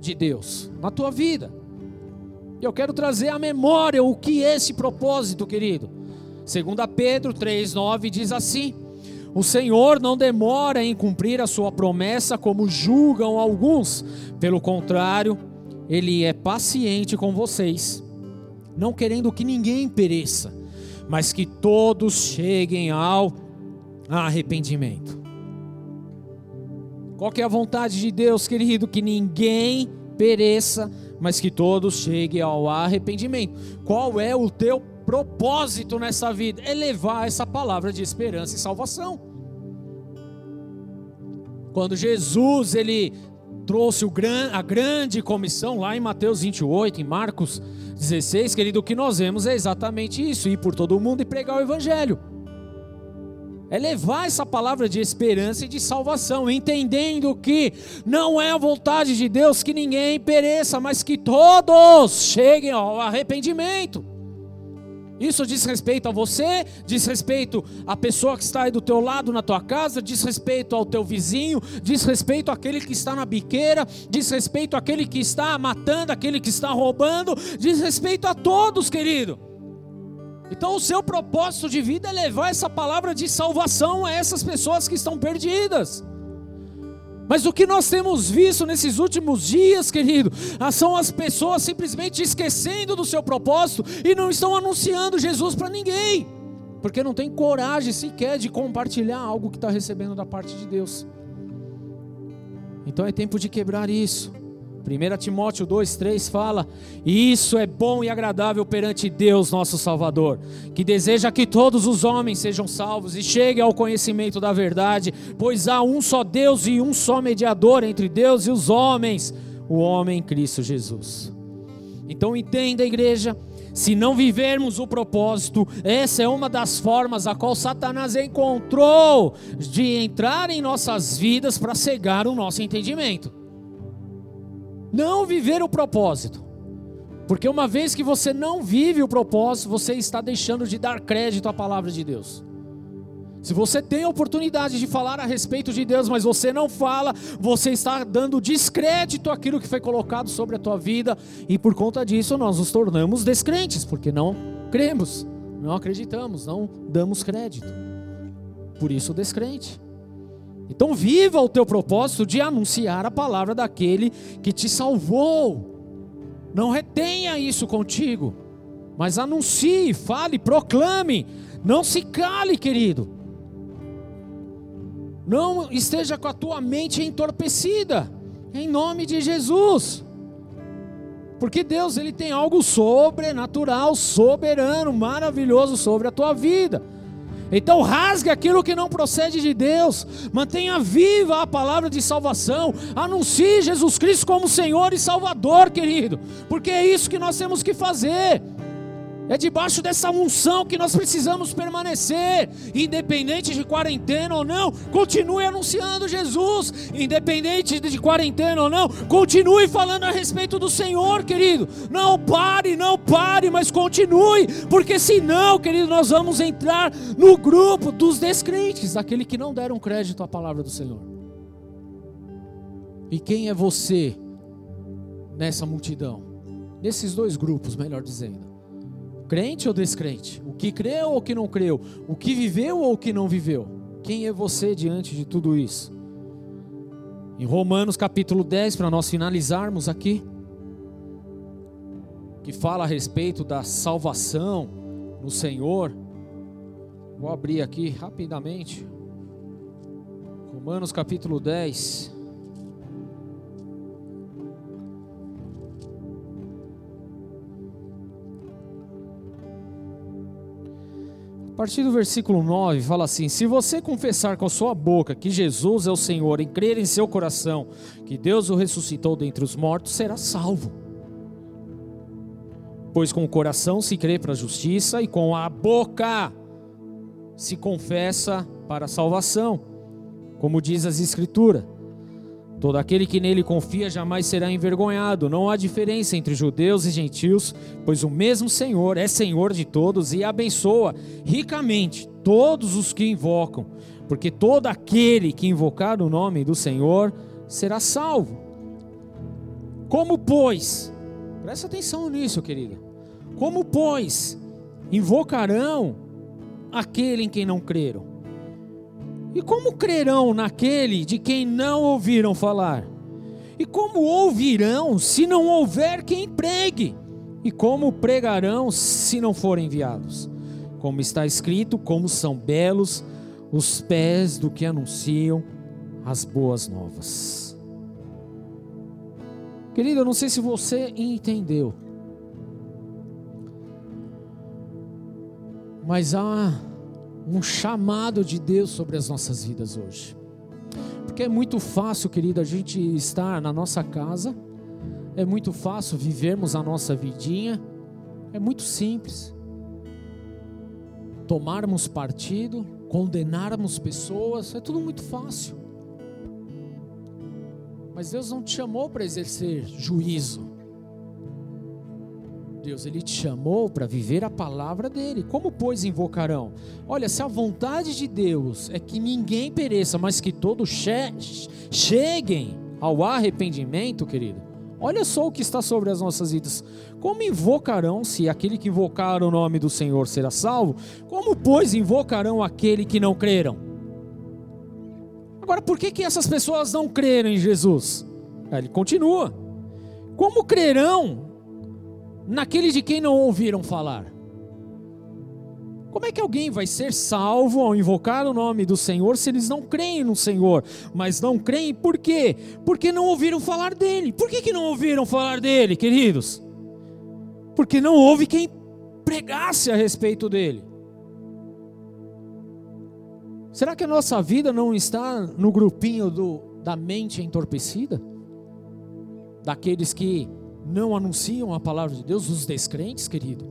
de Deus na tua vida. Eu quero trazer à memória o que é esse propósito, querido. Segundo Pedro 3:9 diz assim: O Senhor não demora em cumprir a sua promessa, como julgam alguns. Pelo contrário, Ele é paciente com vocês, não querendo que ninguém pereça, mas que todos cheguem ao arrependimento. Qual é a vontade de Deus, querido? Que ninguém pereça, mas que todos cheguem ao arrependimento. Qual é o teu propósito nessa vida? É levar essa palavra de esperança e salvação. Quando Jesus ele trouxe a grande comissão lá em Mateus 28, em Marcos 16, querido, o que nós vemos é exatamente isso: ir por todo o mundo e pregar o evangelho é levar essa palavra de esperança e de salvação, entendendo que não é a vontade de Deus que ninguém pereça, mas que todos cheguem ao arrependimento. Isso diz respeito a você, diz respeito à pessoa que está aí do teu lado na tua casa, diz respeito ao teu vizinho, diz respeito àquele que está na biqueira, diz respeito àquele que está matando, àquele que está roubando, diz respeito a todos, querido. Então, o seu propósito de vida é levar essa palavra de salvação a essas pessoas que estão perdidas. Mas o que nós temos visto nesses últimos dias, querido, ah, são as pessoas simplesmente esquecendo do seu propósito e não estão anunciando Jesus para ninguém, porque não tem coragem sequer de compartilhar algo que está recebendo da parte de Deus. Então é tempo de quebrar isso. 1 Timóteo 2,3 fala: Isso é bom e agradável perante Deus, nosso Salvador, que deseja que todos os homens sejam salvos e cheguem ao conhecimento da verdade, pois há um só Deus e um só mediador entre Deus e os homens, o homem Cristo Jesus. Então entenda, igreja, se não vivermos o propósito, essa é uma das formas a qual Satanás encontrou de entrar em nossas vidas para cegar o nosso entendimento não viver o propósito. Porque uma vez que você não vive o propósito, você está deixando de dar crédito à palavra de Deus. Se você tem a oportunidade de falar a respeito de Deus, mas você não fala, você está dando descrédito àquilo que foi colocado sobre a tua vida, e por conta disso nós nos tornamos descrentes, porque não cremos, não acreditamos, não damos crédito. Por isso, descrente. Então, viva o teu propósito de anunciar a palavra daquele que te salvou. Não retenha isso contigo, mas anuncie, fale, proclame. Não se cale, querido. Não esteja com a tua mente entorpecida, em nome de Jesus. Porque Deus ele tem algo sobrenatural, soberano, maravilhoso sobre a tua vida. Então rasgue aquilo que não procede de Deus, mantenha viva a palavra de salvação, anuncie Jesus Cristo como Senhor e Salvador, querido, porque é isso que nós temos que fazer. É debaixo dessa unção que nós precisamos permanecer, independente de quarentena ou não. Continue anunciando Jesus, independente de quarentena ou não. Continue falando a respeito do Senhor, querido. Não pare, não pare, mas continue, porque senão, querido, nós vamos entrar no grupo dos descrentes, daquele que não deram crédito à palavra do Senhor. E quem é você nessa multidão? Nesses dois grupos, melhor dizendo crente ou descrente? O que creu ou que não creu? O que viveu ou que não viveu? Quem é você diante de tudo isso? Em Romanos capítulo 10, para nós finalizarmos aqui, que fala a respeito da salvação no Senhor. Vou abrir aqui rapidamente. Romanos capítulo 10. A partir do versículo 9 fala assim: Se você confessar com a sua boca que Jesus é o Senhor e crer em seu coração que Deus o ressuscitou dentre os mortos, será salvo. Pois com o coração se crê para a justiça e com a boca se confessa para a salvação, como diz as Escrituras. Todo aquele que nele confia jamais será envergonhado. Não há diferença entre judeus e gentios, pois o mesmo Senhor é Senhor de todos e abençoa ricamente todos os que invocam, porque todo aquele que invocar o nome do Senhor será salvo. Como, pois, presta atenção nisso, querida. Como, pois, invocarão aquele em quem não creram? E como crerão naquele de quem não ouviram falar? E como ouvirão se não houver quem pregue? E como pregarão se não forem enviados? Como está escrito, como são belos os pés do que anunciam as boas novas. Querido, eu não sei se você entendeu, mas há um chamado de Deus sobre as nossas vidas hoje. Porque é muito fácil, querido, a gente estar na nossa casa, é muito fácil vivermos a nossa vidinha, é muito simples. Tomarmos partido, condenarmos pessoas, é tudo muito fácil. Mas Deus não te chamou para exercer juízo. Deus, Ele te chamou para viver a palavra dele. Como, pois, invocarão? Olha, se a vontade de Deus é que ninguém pereça, mas que todos che cheguem ao arrependimento, querido, olha só o que está sobre as nossas vidas. Como invocarão, se aquele que invocar o nome do Senhor será salvo? Como, pois, invocarão aquele que não creram? Agora, por que, que essas pessoas não creram em Jesus? Ele continua. Como crerão naquele de quem não ouviram falar. Como é que alguém vai ser salvo ao invocar o nome do Senhor se eles não creem no Senhor? Mas não creem por quê? Porque não ouviram falar dele. Por que, que não ouviram falar dele, queridos? Porque não houve quem pregasse a respeito dele. Será que a nossa vida não está no grupinho do, da mente entorpecida? Daqueles que não anunciam a palavra de Deus, os descrentes, querido.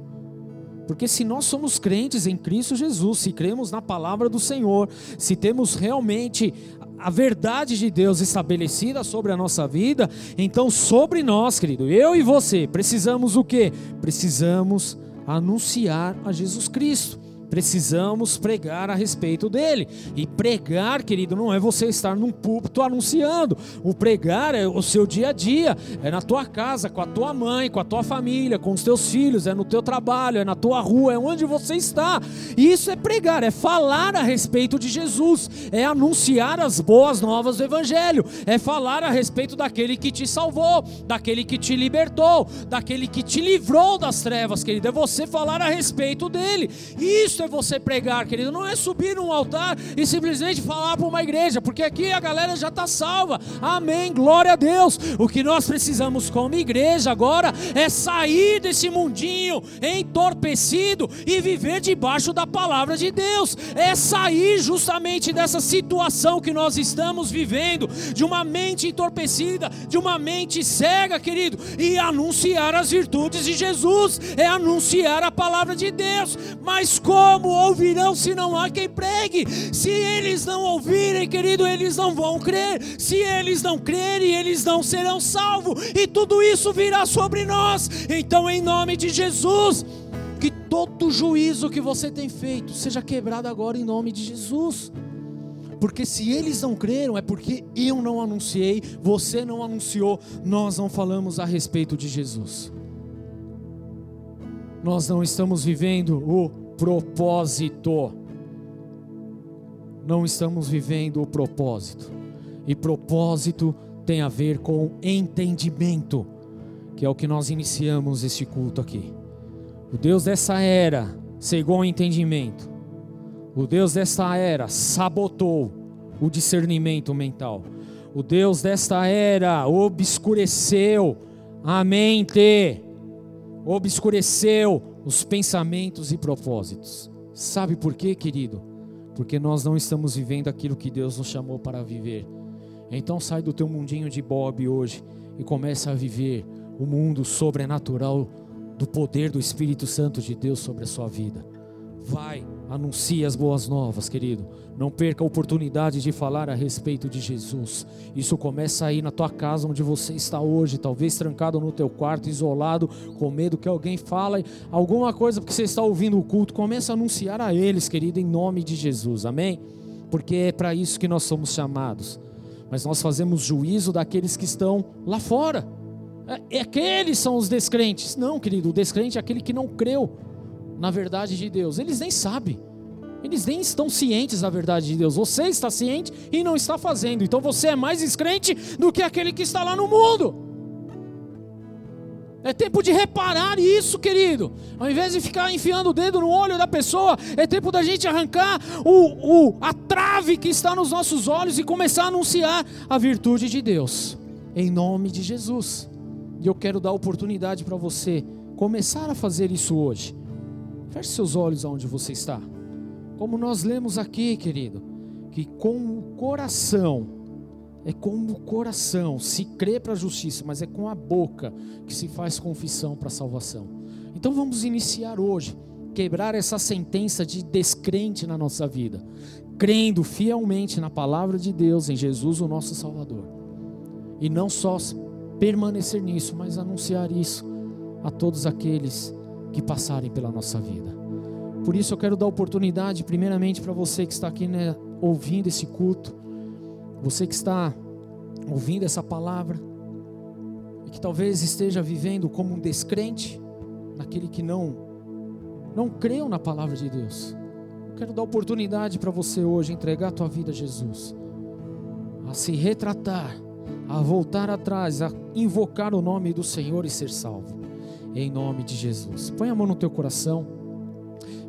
Porque se nós somos crentes em Cristo Jesus, se cremos na palavra do Senhor, se temos realmente a verdade de Deus estabelecida sobre a nossa vida, então sobre nós, querido, eu e você, precisamos o quê? Precisamos anunciar a Jesus Cristo precisamos pregar a respeito dele. E pregar, querido, não é você estar num púlpito anunciando. O pregar é o seu dia a dia, é na tua casa, com a tua mãe, com a tua família, com os teus filhos, é no teu trabalho, é na tua rua, é onde você está. E isso é pregar, é falar a respeito de Jesus, é anunciar as boas novas do evangelho, é falar a respeito daquele que te salvou, daquele que te libertou, daquele que te livrou das trevas, querido. É você falar a respeito dele. Isso isso é você pregar, querido. Não é subir num altar e simplesmente falar para uma igreja, porque aqui a galera já está salva. Amém, glória a Deus. O que nós precisamos como igreja agora é sair desse mundinho entorpecido e viver debaixo da palavra de Deus. É sair justamente dessa situação que nós estamos vivendo, de uma mente entorpecida, de uma mente cega, querido, e anunciar as virtudes de Jesus, é anunciar a palavra de Deus. Mas como? Como ouvirão se não há quem pregue? Se eles não ouvirem, querido, eles não vão crer. Se eles não crerem, eles não serão salvos. E tudo isso virá sobre nós. Então, em nome de Jesus, que todo juízo que você tem feito seja quebrado agora em nome de Jesus. Porque se eles não creram, é porque eu não anunciei, você não anunciou, nós não falamos a respeito de Jesus. Nós não estamos vivendo o propósito. Não estamos vivendo o propósito. E propósito tem a ver com entendimento, que é o que nós iniciamos este culto aqui. O Deus dessa era cegou o entendimento. O Deus desta era sabotou o discernimento mental. O Deus desta era obscureceu a mente, obscureceu os pensamentos e propósitos. Sabe por quê, querido? Porque nós não estamos vivendo aquilo que Deus nos chamou para viver. Então sai do teu mundinho de Bob hoje e começa a viver o mundo sobrenatural do poder do Espírito Santo de Deus sobre a sua vida. Vai, anuncie as boas novas, querido. Não perca a oportunidade de falar a respeito de Jesus. Isso começa aí na tua casa onde você está hoje, talvez trancado no teu quarto, isolado, com medo que alguém fale alguma coisa porque você está ouvindo o culto. Começa a anunciar a eles, querido, em nome de Jesus. Amém? Porque é para isso que nós somos chamados. Mas nós fazemos juízo daqueles que estão lá fora. É, aqueles são os descrentes. Não, querido, o descrente é aquele que não creu na verdade de Deus. Eles nem sabem. Eles nem estão cientes da verdade de Deus. Você está ciente e não está fazendo. Então você é mais descrente do que aquele que está lá no mundo. É tempo de reparar isso, querido. Ao invés de ficar enfiando o dedo no olho da pessoa, é tempo da gente arrancar o, o, a trave que está nos nossos olhos e começar a anunciar a virtude de Deus. Em nome de Jesus. E eu quero dar oportunidade para você começar a fazer isso hoje. Feche seus olhos aonde você está. Como nós lemos aqui, querido, que com o coração é com o coração, se crê para a justiça, mas é com a boca que se faz confissão para a salvação. Então vamos iniciar hoje, quebrar essa sentença de descrente na nossa vida, crendo fielmente na palavra de Deus, em Jesus, o nosso Salvador. E não só permanecer nisso, mas anunciar isso a todos aqueles que passarem pela nossa vida. Por isso eu quero dar oportunidade, primeiramente, para você que está aqui né, ouvindo esse culto você que está ouvindo essa palavra e que talvez esteja vivendo como um descrente, naquele que não não creu na palavra de Deus. Eu quero dar oportunidade para você hoje entregar a tua vida a Jesus, a se retratar, a voltar atrás, a invocar o nome do Senhor e ser salvo. Em nome de Jesus. Põe a mão no teu coração.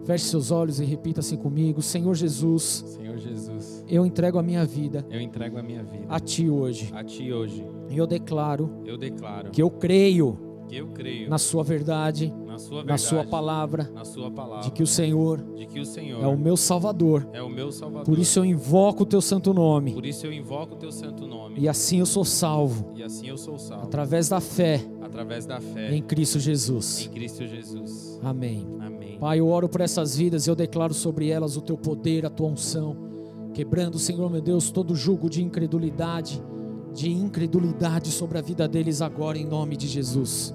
Feche seus olhos e repita assim comigo: Senhor Jesus. Senhor Jesus eu entrego a minha vida. Eu entrego a minha vida a ti hoje. A ti hoje. E eu declaro. Eu declaro que eu creio. Que eu creio na sua verdade. Na sua verdade. Na sua palavra. Na sua palavra. De que o Senhor. De que o Senhor é o meu Salvador. É o meu Salvador. Por isso eu invoco o teu santo nome. Por isso eu invoco o teu santo nome. E assim eu sou salvo. E assim eu sou salvo. Através da fé. Através da fé. Em Cristo Jesus. Em Cristo Jesus. Amém. Amém. Pai, eu oro por essas vidas e eu declaro sobre elas o teu poder, a tua unção quebrando, Senhor meu Deus, todo jugo de incredulidade, de incredulidade sobre a vida deles agora, em nome de Jesus.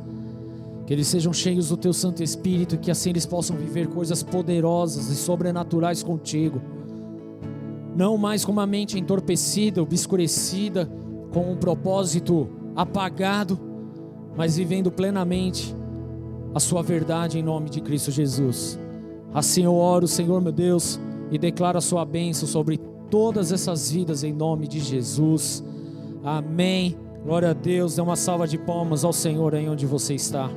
Que eles sejam cheios do Teu Santo Espírito e que assim eles possam viver coisas poderosas e sobrenaturais contigo. Não mais com uma mente entorpecida, obscurecida, com um propósito apagado, mas vivendo plenamente a Sua verdade em nome de Cristo Jesus. Assim eu oro, Senhor meu Deus e declaro a sua bênção sobre todas essas vidas em nome de Jesus. Amém. Glória a Deus. Dê uma salva de palmas ao Senhor aí onde você está.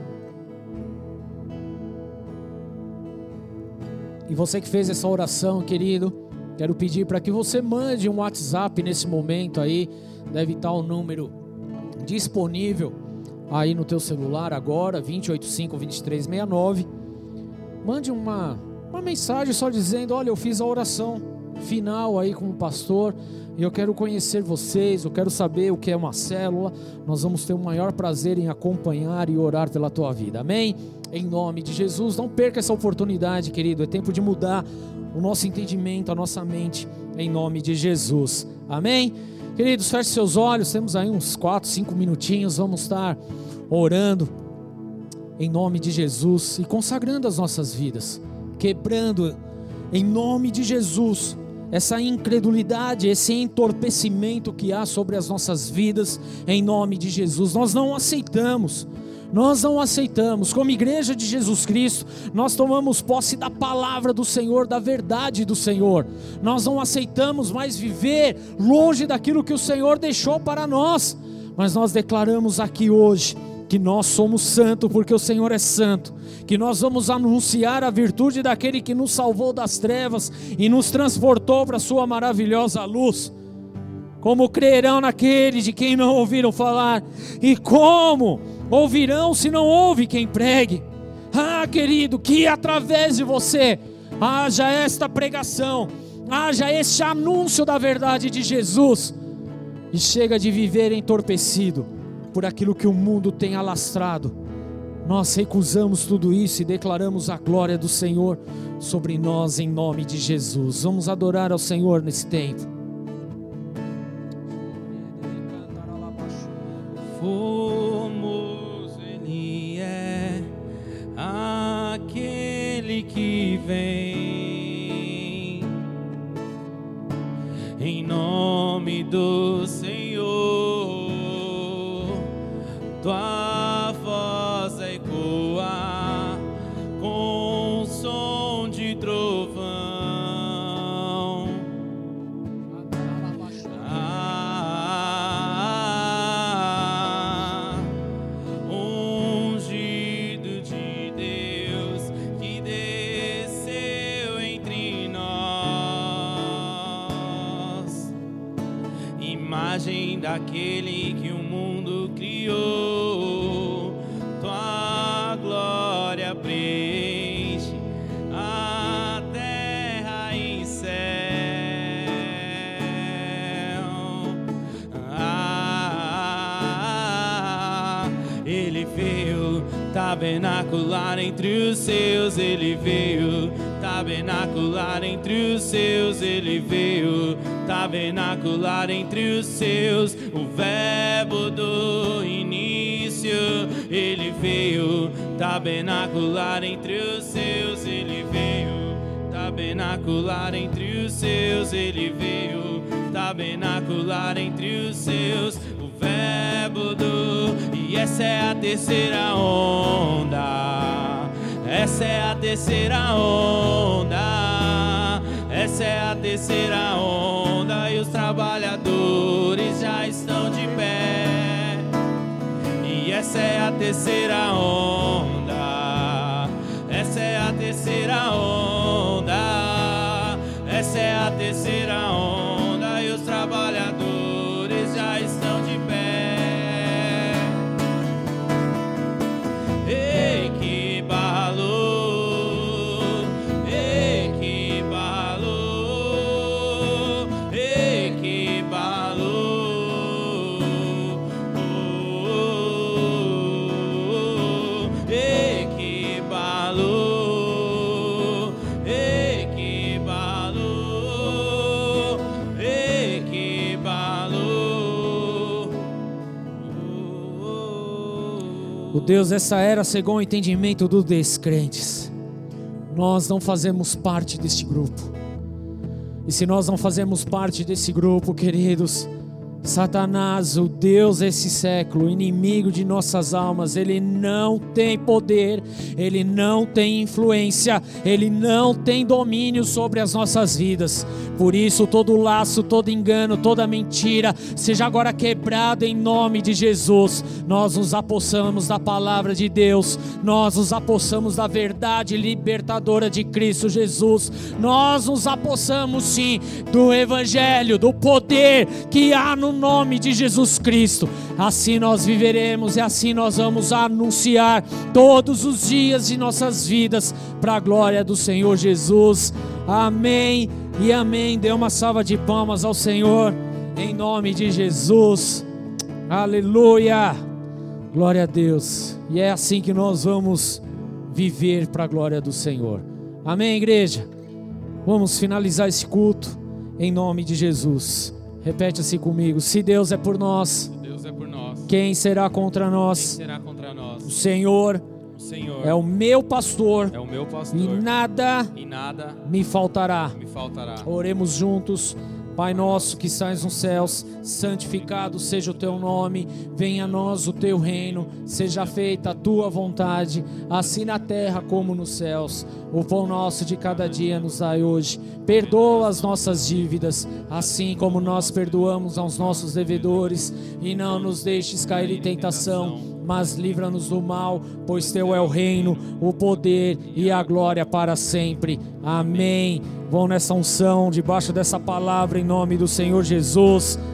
E você que fez essa oração, querido, quero pedir para que você mande um WhatsApp nesse momento aí. Deve estar o número disponível aí no teu celular agora, 285 2369. Mande uma uma mensagem só dizendo: Olha, eu fiz a oração final aí com o pastor e eu quero conhecer vocês, eu quero saber o que é uma célula. Nós vamos ter o maior prazer em acompanhar e orar pela tua vida, amém? Em nome de Jesus, não perca essa oportunidade, querido. É tempo de mudar o nosso entendimento, a nossa mente, em nome de Jesus, amém? Queridos, feche seus olhos, temos aí uns 4, 5 minutinhos, vamos estar orando em nome de Jesus e consagrando as nossas vidas quebrando em nome de Jesus essa incredulidade, esse entorpecimento que há sobre as nossas vidas, em nome de Jesus. Nós não aceitamos. Nós não aceitamos, como igreja de Jesus Cristo, nós tomamos posse da palavra do Senhor, da verdade do Senhor. Nós não aceitamos mais viver longe daquilo que o Senhor deixou para nós, mas nós declaramos aqui hoje que nós somos santos porque o Senhor é santo, que nós vamos anunciar a virtude daquele que nos salvou das trevas e nos transportou para a sua maravilhosa luz. Como crerão naquele de quem não ouviram falar? E como ouvirão se não ouve quem pregue? Ah, querido, que através de você haja esta pregação, haja este anúncio da verdade de Jesus, e chega de viver entorpecido por aquilo que o mundo tem alastrado. Nós recusamos tudo isso e declaramos a glória do Senhor sobre nós em nome de Jesus. Vamos adorar ao Senhor nesse tempo. Aquele que vem. Em nome do Senhor tua tabernacular entre os seus, ele veio. Tabernacular entre os seus, ele veio. Tabernacular entre os seus, o verbo do início, ele veio. Tabernacular entre os seus, ele veio. Tabernacular entre os seus, ele veio. Tabernacular entre os seus, o verbo do e essa é a terceira onda. Essa é a terceira onda. Essa é a terceira onda e os trabalhadores já estão de pé. E essa é a terceira onda. Deus dessa era cegou o entendimento dos descrentes. Nós não fazemos parte deste grupo. E se nós não fazemos parte desse grupo, queridos, Satanás, o Deus desse século, inimigo de nossas almas, ele não tem poder, ele não tem influência, ele não tem domínio sobre as nossas vidas. Por isso, todo laço, todo engano, toda mentira, seja agora quebrado em nome de Jesus. Nós nos apossamos da palavra de Deus, nós nos apossamos da verdade libertadora de Cristo Jesus, nós nos apossamos sim do Evangelho, do poder que há no nome de Jesus Cristo. Assim nós viveremos e assim nós vamos anunciar todos os dias de nossas vidas para a glória do Senhor Jesus. Amém e amém. Dê uma salva de palmas ao Senhor em nome de Jesus. Aleluia. Glória a Deus. E é assim que nós vamos viver para a glória do Senhor. Amém, igreja. Vamos finalizar esse culto em nome de Jesus. Repete assim comigo: Se Deus é por nós, é por nós. quem será contra Quem nós? será contra nós? O Senhor O Senhor é o meu pastor é o meu pastor. e nada E nada me faltará. me faltará. Oremos juntos. Pai nosso que estás nos céus, santificado seja o teu nome, venha a nós o teu reino, seja feita a tua vontade, assim na terra como nos céus. O pão nosso de cada dia nos dai hoje. Perdoa as nossas dívidas, assim como nós perdoamos aos nossos devedores, e não nos deixes cair em tentação, mas livra-nos do mal, pois teu é o reino, o poder e a glória para sempre. Amém. Vão nessa unção, debaixo dessa palavra, em nome do Senhor Jesus.